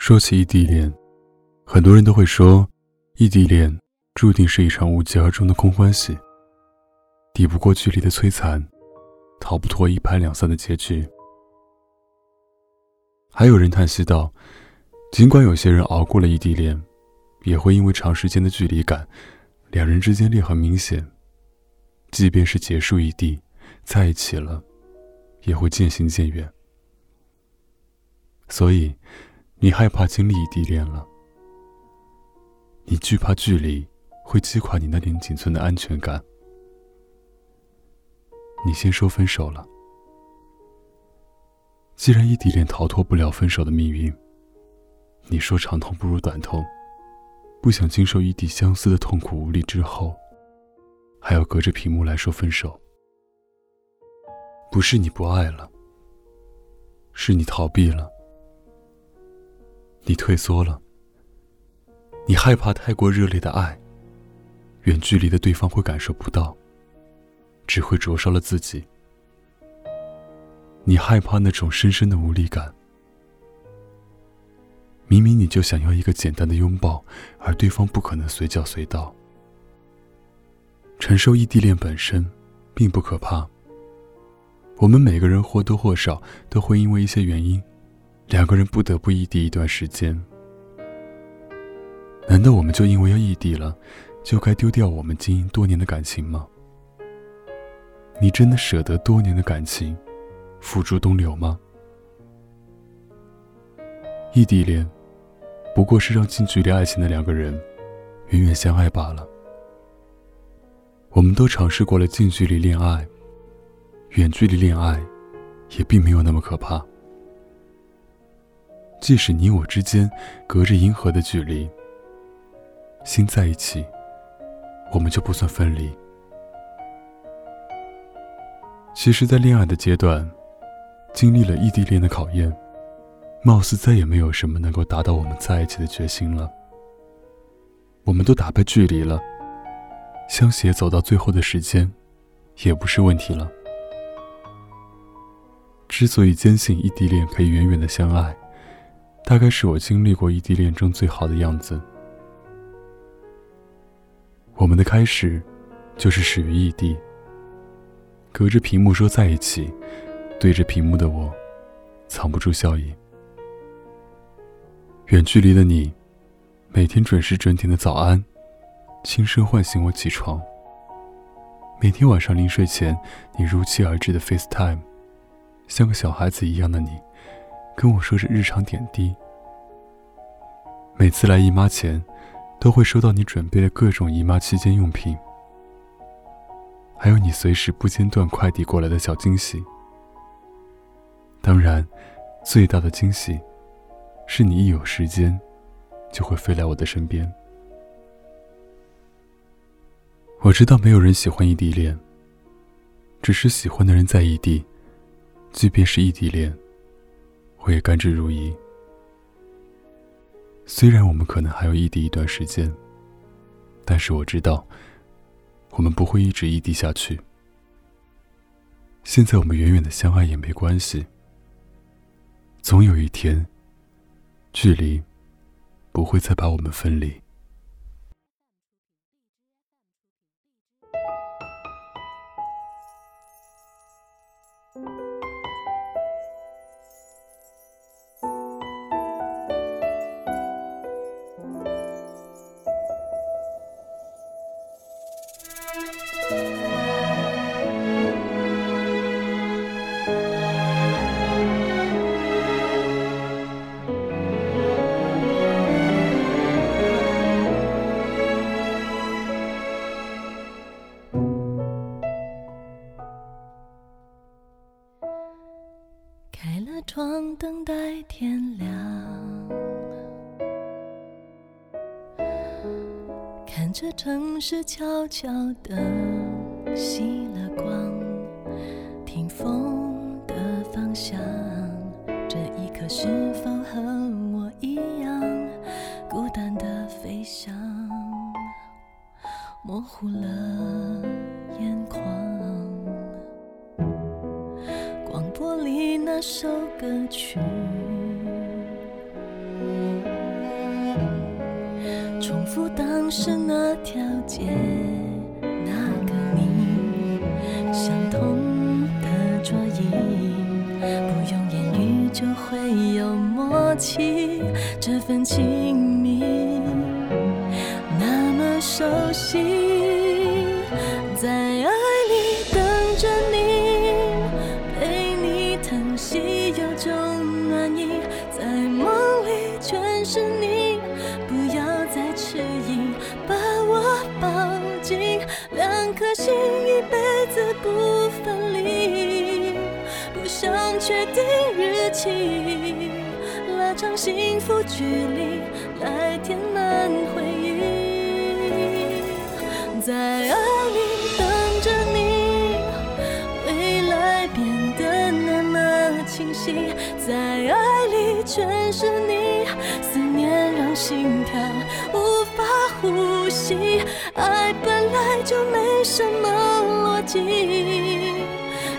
说起异地恋，很多人都会说，异地恋注定是一场无疾而终的空欢喜，抵不过距离的摧残，逃不脱一拍两散的结局。还有人叹息道，尽管有些人熬过了异地恋，也会因为长时间的距离感，两人之间裂痕明显。即便是结束异地，在一起了，也会渐行渐远。所以。你害怕经历异地恋了，你惧怕距离会击垮你那点仅存的安全感。你先说分手了。既然异地恋逃脱不了分手的命运，你说长痛不如短痛，不想经受异地相思的痛苦无力之后，还要隔着屏幕来说分手。不是你不爱了，是你逃避了。你退缩了，你害怕太过热烈的爱，远距离的对方会感受不到，只会灼烧了自己。你害怕那种深深的无力感，明明你就想要一个简单的拥抱，而对方不可能随叫随到。承受异地恋本身并不可怕，我们每个人或多或少都会因为一些原因。两个人不得不异地一段时间，难道我们就因为要异地了，就该丢掉我们经营多年的感情吗？你真的舍得多年的感情付诸东流吗？异地恋不过是让近距离爱情的两个人远远相爱罢了。我们都尝试过了近距离恋爱，远距离恋爱也并没有那么可怕。即使你我之间隔着银河的距离，心在一起，我们就不算分离。其实，在恋爱的阶段，经历了异地恋的考验，貌似再也没有什么能够达到我们在一起的决心了。我们都打败距离了，相携走到最后的时间，也不是问题了。之所以坚信异地恋可以远远的相爱。大概是我经历过异地恋中最好的样子。我们的开始，就是始于异地。隔着屏幕说在一起，对着屏幕的我，藏不住笑意。远距离的你，每天准时准点的早安，轻声唤醒我起床。每天晚上临睡前，你如期而至的 FaceTime，像个小孩子一样的你。跟我说着日常点滴。每次来姨妈前，都会收到你准备的各种姨妈期间用品，还有你随时不间断快递过来的小惊喜。当然，最大的惊喜，是你一有时间，就会飞来我的身边。我知道没有人喜欢异地恋，只是喜欢的人在异地，即便是异地恋。我也甘之如饴。虽然我们可能还要异地一段时间，但是我知道，我们不会一直异地下去。现在我们远远的相爱也没关系。总有一天，距离不会再把我们分离。待天亮，看着城市悄悄地熄了光，听风的方向，这一刻是否和我一样，孤单的飞翔，模糊了首歌曲重复当时那条街，那个你相同的桌椅，不用言语就会有默契，这份亲密。那么熟悉。不分离不想确定日期拉长幸福距离来填满回忆。在爱里等着你未来变得那么清晰。在爱里全是你思念让心跳无怕呼吸，爱本来就没什么逻辑，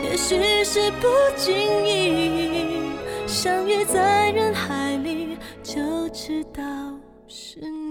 也许是不经意相遇在人海里，就知道是你。